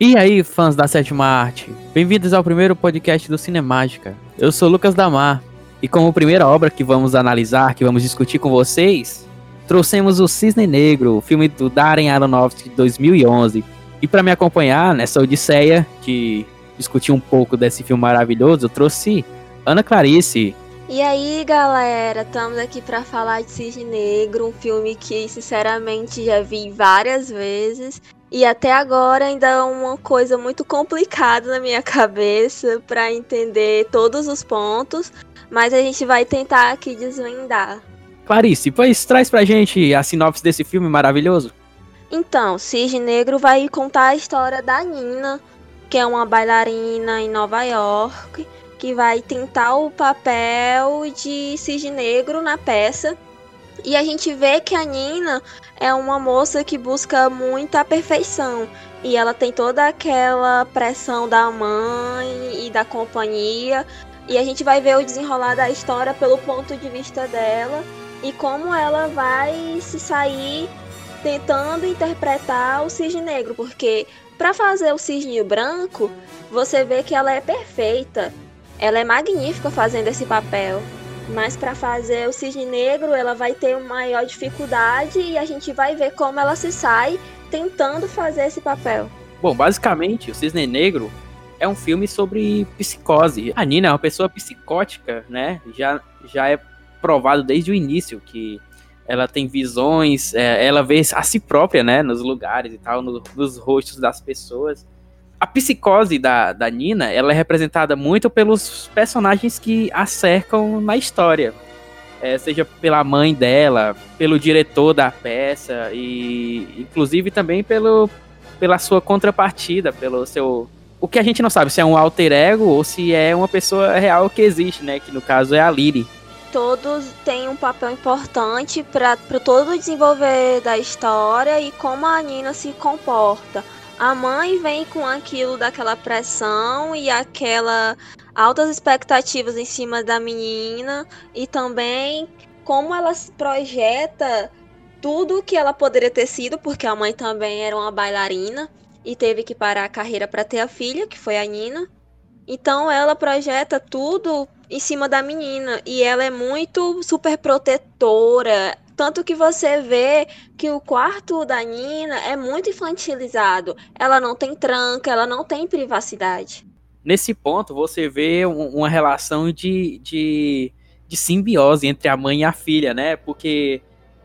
E aí, fãs da sétima arte? Bem-vindos ao primeiro podcast do Cinemágica. Eu sou Lucas Damar e como primeira obra que vamos analisar, que vamos discutir com vocês, trouxemos o Cisne Negro, filme do Darren Aronofsky de 2011. E para me acompanhar nessa odisseia de discutir um pouco desse filme maravilhoso, eu trouxe Ana Clarice. E aí, galera, estamos aqui para falar de Cisne Negro, um filme que sinceramente já vi várias vezes e até agora ainda é uma coisa muito complicada na minha cabeça para entender todos os pontos, mas a gente vai tentar aqui desvendar. Clarice, pois traz pra gente a sinopse desse filme maravilhoso. Então, Cisne Negro vai contar a história da Nina, que é uma bailarina em Nova York, que vai tentar o papel de Cisne Negro na peça e a gente vê que a Nina é uma moça que busca muita perfeição. E ela tem toda aquela pressão da mãe e da companhia. E a gente vai ver o desenrolar da história pelo ponto de vista dela e como ela vai se sair tentando interpretar o cisne negro, porque para fazer o cisne branco, você vê que ela é perfeita. Ela é magnífica fazendo esse papel. Mas para fazer o cisne negro, ela vai ter uma maior dificuldade e a gente vai ver como ela se sai tentando fazer esse papel. Bom, basicamente, o Cisne Negro é um filme sobre psicose. A Nina é uma pessoa psicótica, né? Já, já é provado desde o início que ela tem visões, é, ela vê a si própria, né? Nos lugares e tal, no, nos rostos das pessoas a psicose da, da Nina, ela é representada muito pelos personagens que a cercam na história. É, seja pela mãe dela, pelo diretor da peça e inclusive também pelo, pela sua contrapartida, pelo seu o que a gente não sabe se é um alter ego ou se é uma pessoa real que existe, né? Que no caso é a Lily. Todos têm um papel importante para todo o desenvolver da história e como a Nina se comporta. A mãe vem com aquilo daquela pressão e aquela altas expectativas em cima da menina e também como ela se projeta tudo que ela poderia ter sido, porque a mãe também era uma bailarina e teve que parar a carreira para ter a filha, que foi a Nina. Então ela projeta tudo em cima da menina e ela é muito super protetora, tanto que você vê que o quarto da Nina é muito infantilizado. Ela não tem tranca, ela não tem privacidade. Nesse ponto, você vê uma relação de, de, de simbiose entre a mãe e a filha, né? Porque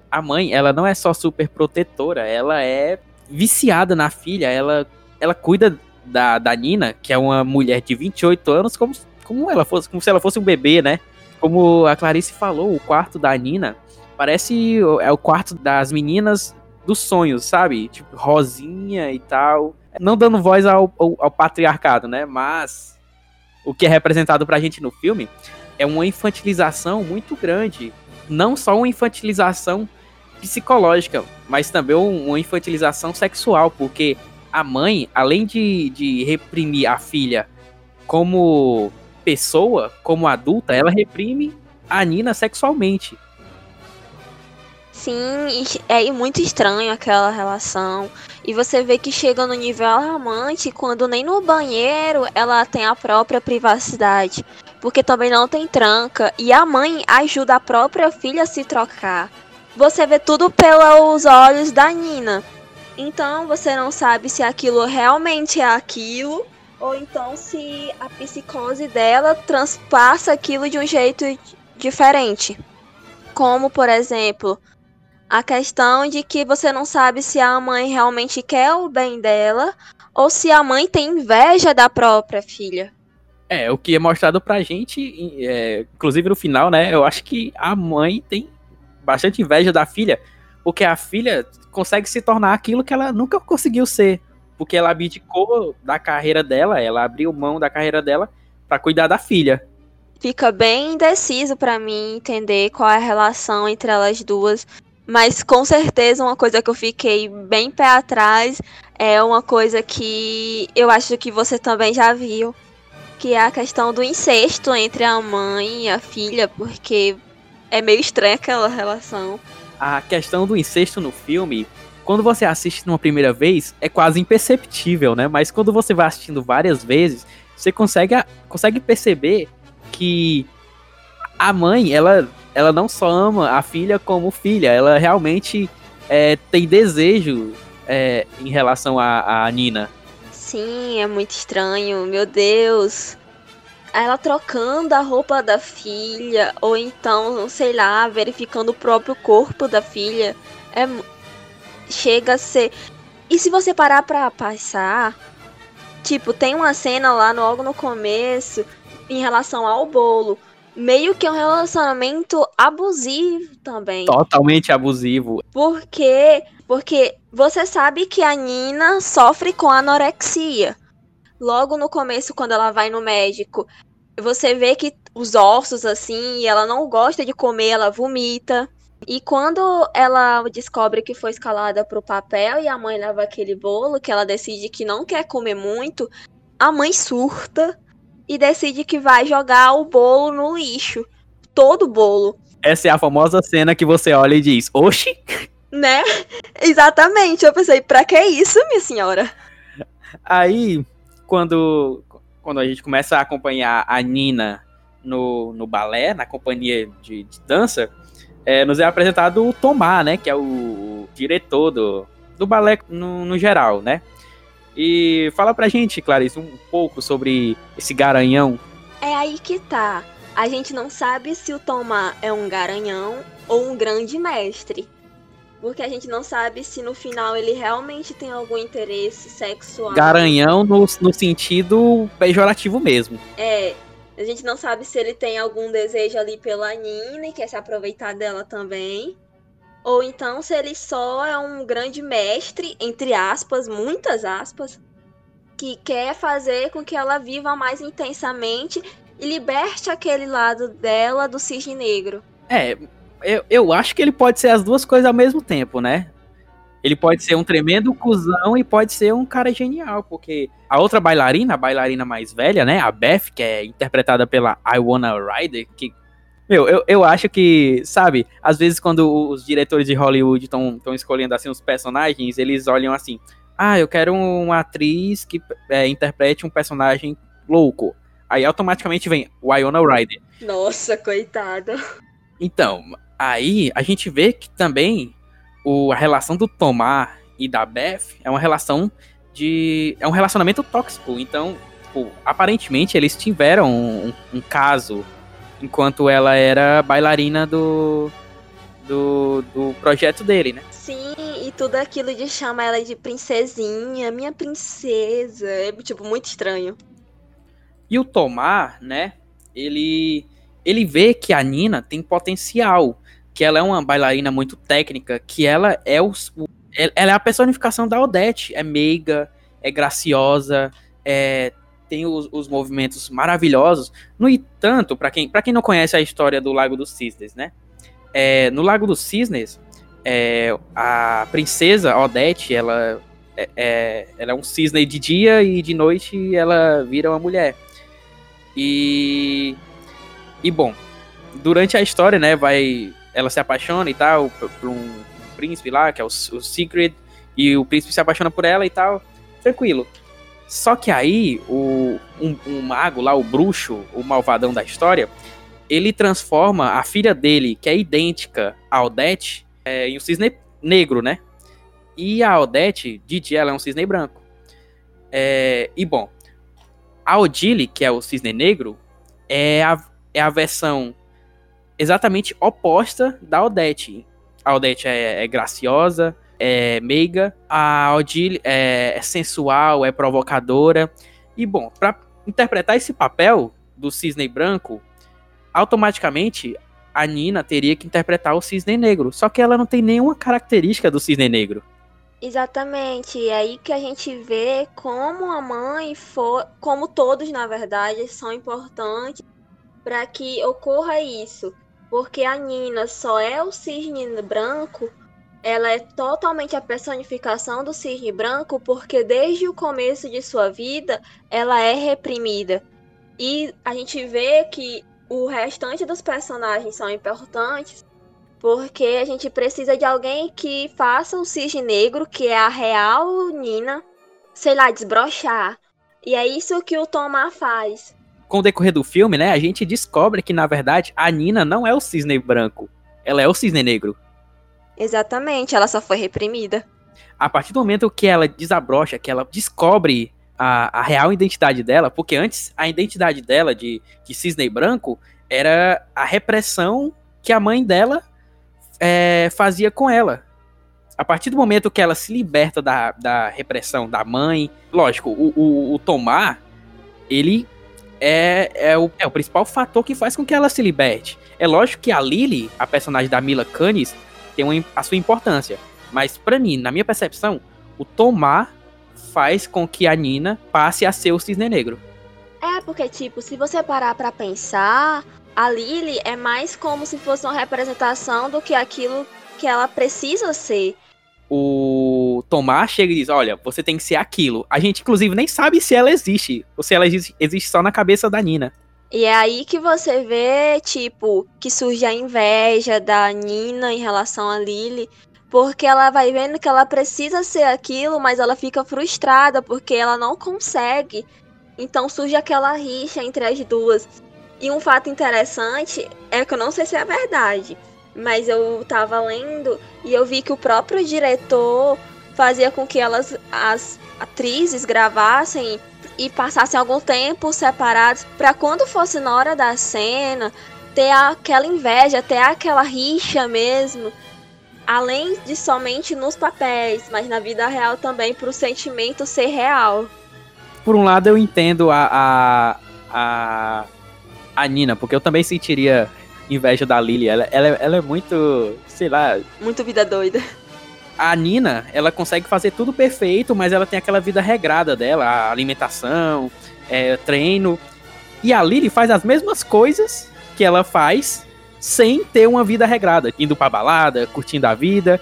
a mãe, ela não é só super protetora, ela é viciada na filha, ela, ela cuida da, da Nina, que é uma mulher de 28 anos, como, como ela fosse, como se ela fosse um bebê, né? Como a Clarice falou, o quarto da Nina Parece é o quarto das meninas dos sonhos, sabe? Tipo, rosinha e tal. Não dando voz ao, ao, ao patriarcado, né? Mas o que é representado pra gente no filme é uma infantilização muito grande. Não só uma infantilização psicológica, mas também uma infantilização sexual, porque a mãe, além de, de reprimir a filha como pessoa, como adulta, ela reprime a Nina sexualmente. Sim, é muito estranho aquela relação. E você vê que chega no nível alarmante quando nem no banheiro ela tem a própria privacidade. Porque também não tem tranca. E a mãe ajuda a própria filha a se trocar. Você vê tudo pelos olhos da Nina. Então você não sabe se aquilo realmente é aquilo. Ou então se a psicose dela transpassa aquilo de um jeito diferente. Como, por exemplo, a questão de que você não sabe se a mãe realmente quer o bem dela ou se a mãe tem inveja da própria filha. É, o que é mostrado pra gente, é, inclusive no final, né? Eu acho que a mãe tem bastante inveja da filha, porque a filha consegue se tornar aquilo que ela nunca conseguiu ser. Porque ela abdicou da carreira dela, ela abriu mão da carreira dela para cuidar da filha. Fica bem indeciso para mim entender qual é a relação entre elas duas. Mas com certeza uma coisa que eu fiquei bem pé atrás é uma coisa que eu acho que você também já viu, que é a questão do incesto entre a mãe e a filha, porque é meio estranha aquela relação. A questão do incesto no filme quando você assiste numa primeira vez, é quase imperceptível, né? Mas quando você vai assistindo várias vezes, você consegue, consegue perceber que a mãe, ela, ela não só ama a filha como filha, ela realmente é, tem desejo é, em relação a Nina. Sim, é muito estranho, meu Deus ela trocando a roupa da filha, ou então, sei lá, verificando o próprio corpo da filha. É, chega a ser. E se você parar pra passar, tipo, tem uma cena lá logo no começo em relação ao bolo. Meio que é um relacionamento abusivo também. Totalmente abusivo. Porque, porque você sabe que a Nina sofre com anorexia logo no começo, quando ela vai no médico, você vê que os ossos, assim, ela não gosta de comer, ela vomita. E quando ela descobre que foi escalada pro papel e a mãe leva aquele bolo, que ela decide que não quer comer muito, a mãe surta e decide que vai jogar o bolo no lixo. Todo o bolo. Essa é a famosa cena que você olha e diz: Oxi! Né? Exatamente. Eu pensei, pra que isso, minha senhora? Aí, quando, quando a gente começa a acompanhar a Nina no, no balé, na companhia de, de dança, é, nos é apresentado o Tomás, né? Que é o, o diretor do, do balé no, no, geral, né? E fala pra gente, Clarice, um pouco sobre esse garanhão. É aí que tá. A gente não sabe se o Tomás é um garanhão ou um grande mestre porque a gente não sabe se no final ele realmente tem algum interesse sexual. Garanhão no, no sentido pejorativo mesmo. É, a gente não sabe se ele tem algum desejo ali pela Nina e quer se aproveitar dela também. Ou então se ele só é um grande mestre, entre aspas, muitas aspas, que quer fazer com que ela viva mais intensamente e liberte aquele lado dela do cisne negro. É, eu, eu acho que ele pode ser as duas coisas ao mesmo tempo, né? Ele pode ser um tremendo cuzão e pode ser um cara genial, porque a outra bailarina, a bailarina mais velha, né, a Beth, que é interpretada pela I Wanna Rider, que meu, eu, eu acho que, sabe, às vezes quando os diretores de Hollywood estão escolhendo assim os personagens, eles olham assim: "Ah, eu quero uma atriz que é, interprete um personagem louco". Aí automaticamente vem Winona Ryder. Nossa, coitada. Então, Aí a gente vê que também o, a relação do Tomar e da Beth é uma relação de. é um relacionamento tóxico. Então, tipo, aparentemente eles tiveram um, um, caso enquanto ela era bailarina do, do, do projeto dele, né? Sim, e tudo aquilo de chamar ela de princesinha, minha princesa, é tipo muito estranho. E o Tomar, né? Ele ele vê que a Nina tem potencial que ela é uma bailarina muito técnica, que ela é o, ela é a personificação da Odete, é meiga, é graciosa, é, tem os, os, movimentos maravilhosos. No entanto, para quem, quem não conhece a história do Lago dos Cisnes, né? É, no Lago dos Cisnes, é, a princesa Odete, ela é, é, ela é um cisne de dia e de noite ela vira uma mulher. E, e bom, durante a história, né, vai ela se apaixona e tal por um príncipe lá, que é o, o Secret, e o príncipe se apaixona por ela e tal, tranquilo. Só que aí, o, um, um mago lá, o bruxo, o malvadão da história, ele transforma a filha dele, que é idêntica a Odete, é, em um cisne negro, né? E a Odete, de dia, ela é um cisne branco. É, e bom, a Odile, que é o cisne negro, é a, é a versão exatamente oposta da Odete. A Odete é, é graciosa, é meiga, a Odile é, é sensual, é provocadora. E bom, para interpretar esse papel do cisne branco, automaticamente a Nina teria que interpretar o cisne negro. Só que ela não tem nenhuma característica do cisne negro. Exatamente, é aí que a gente vê como a mãe for, como todos na verdade são importantes para que ocorra isso porque a Nina só é o cisne branco, ela é totalmente a personificação do cisne branco, porque desde o começo de sua vida ela é reprimida. E a gente vê que o restante dos personagens são importantes Porque a gente precisa de alguém que faça o cisne negro, que é a real Nina, sei lá, desbrochar. E é isso que o Tomar faz. Com o decorrer do filme, né, a gente descobre que, na verdade, a Nina não é o cisne branco. Ela é o cisne negro. Exatamente, ela só foi reprimida. A partir do momento que ela desabrocha, que ela descobre a, a real identidade dela, porque antes a identidade dela de, de cisne branco era a repressão que a mãe dela é, fazia com ela. A partir do momento que ela se liberta da, da repressão da mãe, lógico, o, o, o Tomar, ele é, é, o, é o principal fator que faz com que ela se liberte. É lógico que a Lily, a personagem da Mila Kunis, tem uma, a sua importância. Mas para mim, na minha percepção, o Tomar faz com que a Nina passe a ser o Cisne Negro. É, porque, tipo, se você parar pra pensar, a Lily é mais como se fosse uma representação do que aquilo que ela precisa ser. O Tomás chega e diz: Olha, você tem que ser aquilo. A gente, inclusive, nem sabe se ela existe. Ou se ela existe só na cabeça da Nina. E é aí que você vê, tipo, que surge a inveja da Nina em relação a Lily. Porque ela vai vendo que ela precisa ser aquilo, mas ela fica frustrada porque ela não consegue. Então surge aquela rixa entre as duas. E um fato interessante é que eu não sei se é verdade, mas eu tava lendo e eu vi que o próprio diretor fazia com que elas, as atrizes, gravassem e passassem algum tempo separados para quando fosse na hora da cena ter aquela inveja, ter aquela rixa mesmo, além de somente nos papéis, mas na vida real também para o sentimento ser real. Por um lado eu entendo a, a, a a Nina, porque eu também sentiria inveja da Lily. Ela, ela, ela é muito, sei lá. Muito vida doida. A Nina, ela consegue fazer tudo perfeito, mas ela tem aquela vida regrada dela, a alimentação, é, treino. E a Lily faz as mesmas coisas que ela faz sem ter uma vida regrada, indo pra balada, curtindo a vida.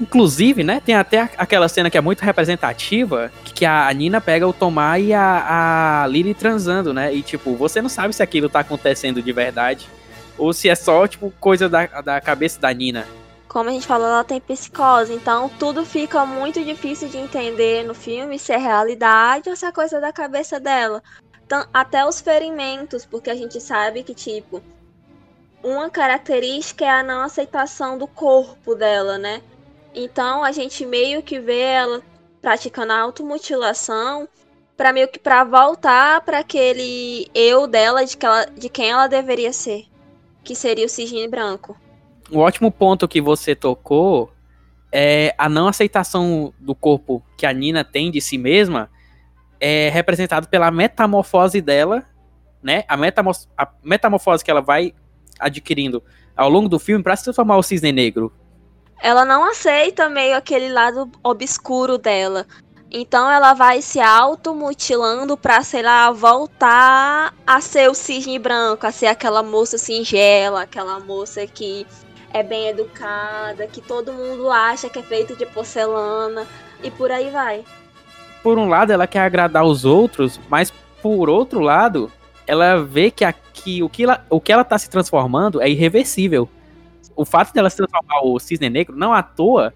Inclusive, né, tem até aquela cena que é muito representativa, que a Nina pega o Tomar e a, a Lily transando, né? E, tipo, você não sabe se aquilo tá acontecendo de verdade ou se é só, tipo, coisa da, da cabeça da Nina. Como a gente falou, ela tem psicose, então tudo fica muito difícil de entender no filme se é realidade ou se é coisa da cabeça dela. Então, até os ferimentos, porque a gente sabe que, tipo, uma característica é a não aceitação do corpo dela, né? Então a gente meio que vê ela praticando a automutilação para meio que para voltar para aquele eu dela de, que ela, de quem ela deveria ser, que seria o cisne branco. O ótimo ponto que você tocou é a não aceitação do corpo que a Nina tem de si mesma é representado pela metamorfose dela, né? A, metamorfose, a metamorfose que ela vai adquirindo ao longo do filme para se transformar o cisne negro, ela não aceita meio aquele lado obscuro dela. Então ela vai se automutilando pra, sei lá, voltar a ser o cisne branco, a ser aquela moça singela, aquela moça que é bem educada, que todo mundo acha que é feito de porcelana e por aí vai. Por um lado, ela quer agradar os outros, mas por outro lado, ela vê que, aqui, o, que ela, o que ela tá se transformando é irreversível o fato dela se transformar o cisne negro, não à toa,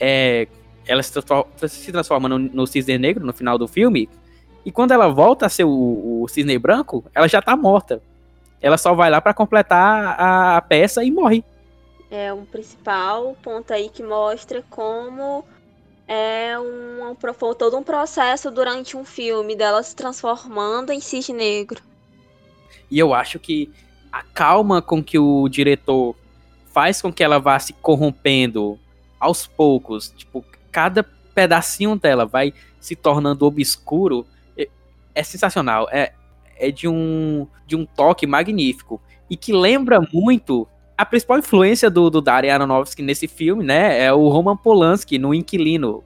é, ela se transforma, se transforma no, no, cisne negro no final do filme, e quando ela volta a ser o, o cisne branco, ela já tá morta. Ela só vai lá para completar a, a, peça e morre. É um principal ponto aí que mostra como é um, um, todo um processo durante um filme dela se transformando em cisne negro. E eu acho que a calma com que o diretor faz com que ela vá se corrompendo aos poucos. Tipo, cada pedacinho dela vai se tornando obscuro. É, é sensacional. É, é de um, de um toque magnífico. E que lembra muito a principal influência do, do Darren Aronofsky nesse filme, né? É o Roman Polanski no Inquilino.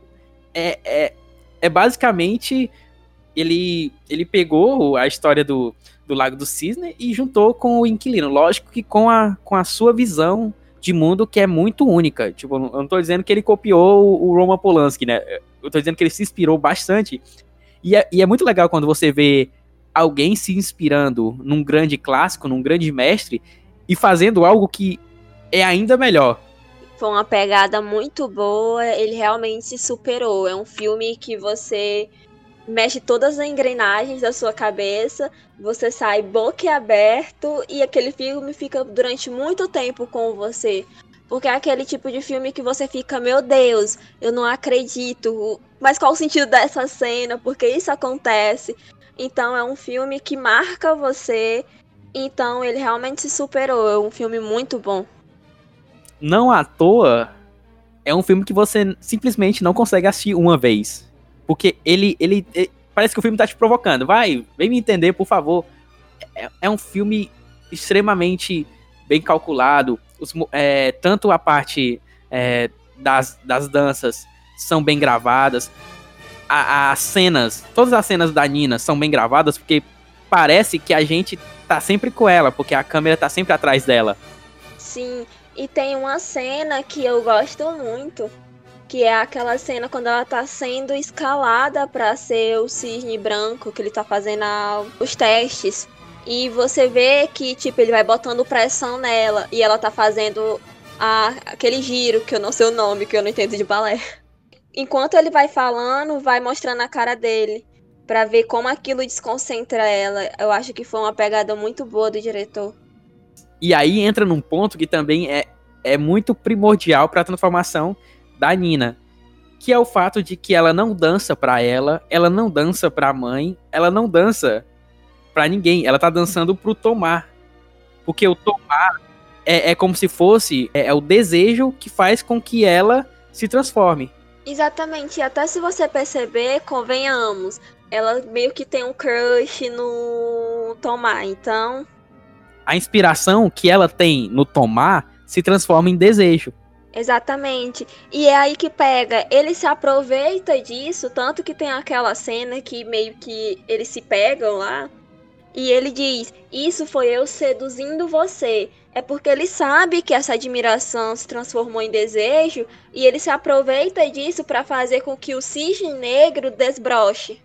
É, é, é basicamente ele, ele pegou a história do, do Lago do Cisne e juntou com o Inquilino. Lógico que com a, com a sua visão de mundo que é muito única. Tipo, eu não tô dizendo que ele copiou o Roman Polanski, né? Eu tô dizendo que ele se inspirou bastante. E é, e é muito legal quando você vê alguém se inspirando num grande clássico, num grande mestre, e fazendo algo que é ainda melhor. Foi uma pegada muito boa, ele realmente se superou. É um filme que você mexe todas as engrenagens da sua cabeça, você sai boquiaberto e aquele filme fica durante muito tempo com você. Porque é aquele tipo de filme que você fica, meu Deus, eu não acredito. Mas qual o sentido dessa cena? Porque isso acontece. Então é um filme que marca você. Então ele realmente se superou. É um filme muito bom. Não à toa, é um filme que você simplesmente não consegue assistir uma vez. Porque ele, ele, ele parece que o filme tá te provocando. Vai, vem me entender, por favor. É, é um filme extremamente bem calculado. Os, é, tanto a parte é, das, das danças são bem gravadas. as cenas, todas as cenas da Nina são bem gravadas, porque parece que a gente tá sempre com ela, porque a câmera tá sempre atrás dela. Sim, e tem uma cena que eu gosto muito, que é aquela cena quando ela tá sendo escalada para ser o cisne branco, que ele tá fazendo a, os testes. E você vê que, tipo, ele vai botando pressão nela e ela tá fazendo a, aquele giro, que eu não sei o nome, que eu não entendo de balé. Enquanto ele vai falando, vai mostrando a cara dele para ver como aquilo desconcentra ela. Eu acho que foi uma pegada muito boa do diretor. E aí entra num ponto que também é, é muito primordial para a transformação da Nina, que é o fato de que ela não dança para ela, ela não dança para a mãe, ela não dança para ninguém. Ela tá dançando pro Tomar. Porque o Tomar é, é como se fosse é, é, o desejo que faz com que ela se transforme. Exatamente. E até se você perceber, convenhamos, ela meio que tem um crush no Tomar. Então. A inspiração que ela tem no Tomar se transforma em desejo. Exatamente. E é aí que pega. Ele se aproveita disso, tanto que tem aquela cena que meio que eles se pegam lá. E ele diz: Isso foi eu seduzindo você. É porque ele sabe que essa admiração se transformou em desejo e ele se aproveita disso para fazer com que o cisne negro desbroche.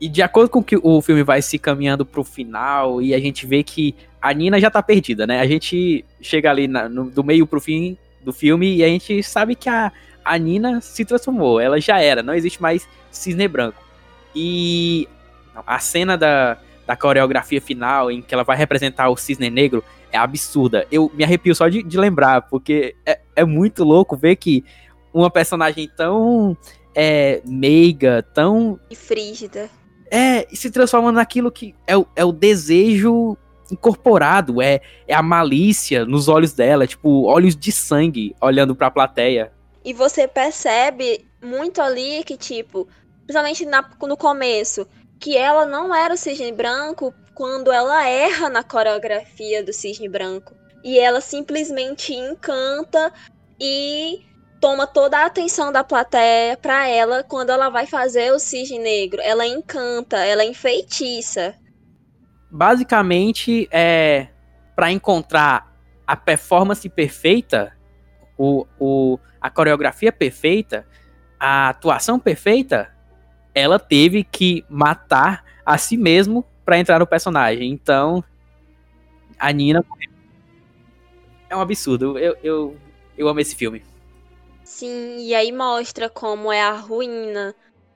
E de acordo com que o filme vai se caminhando pro final e a gente vê que a Nina já tá perdida, né? A gente chega ali na, no, do meio pro fim do filme e a gente sabe que a, a Nina se transformou, ela já era, não existe mais cisne branco. E a cena da, da coreografia final, em que ela vai representar o cisne negro, é absurda. Eu me arrepio só de, de lembrar, porque é, é muito louco ver que uma personagem tão é, meiga, tão. E frígida. É, se transforma naquilo que é o, é o desejo incorporado, é, é a malícia nos olhos dela, tipo, olhos de sangue olhando pra plateia. E você percebe muito ali que, tipo, principalmente na, no começo, que ela não era o cisne branco quando ela erra na coreografia do cisne branco. E ela simplesmente encanta e toma toda a atenção da plateia para ela quando ela vai fazer o cisne negro. Ela encanta, ela enfeitiça. Basicamente, é para encontrar a performance perfeita, o, o, a coreografia perfeita, a atuação perfeita, ela teve que matar a si mesmo para entrar no personagem. Então, a Nina é um absurdo. Eu, eu, eu amo esse filme. Sim, e aí mostra como é a ruína.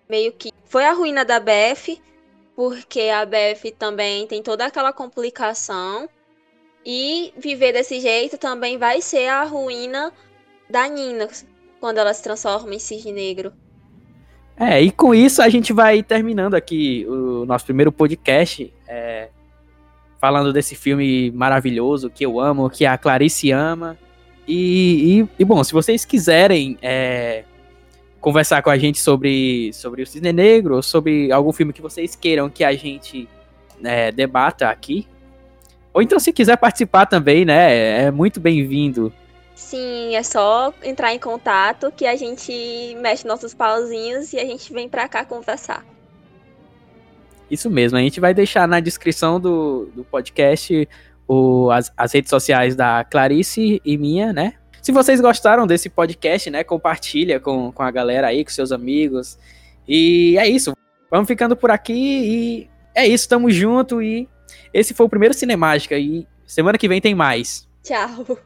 Meio que foi a ruína da Beth, porque a Beth também tem toda aquela complicação. E viver desse jeito também vai ser a ruína da Nina, quando ela se transforma em cisne negro. É, e com isso a gente vai terminando aqui o nosso primeiro podcast, é, falando desse filme maravilhoso que eu amo, que a Clarice ama. E, e, e bom, se vocês quiserem é, conversar com a gente sobre, sobre o Cisne Negro, ou sobre algum filme que vocês queiram que a gente é, debata aqui, ou então se quiser participar também, né, é muito bem-vindo. Sim, é só entrar em contato que a gente mexe nossos pauzinhos e a gente vem pra cá conversar. Isso mesmo, a gente vai deixar na descrição do, do podcast o, as, as redes sociais da Clarice e minha, né? Se vocês gostaram desse podcast, né, compartilha com, com a galera aí, com seus amigos. E é isso. Vamos ficando por aqui e é isso, tamo junto e esse foi o primeiro Cinemágica e semana que vem tem mais. Tchau.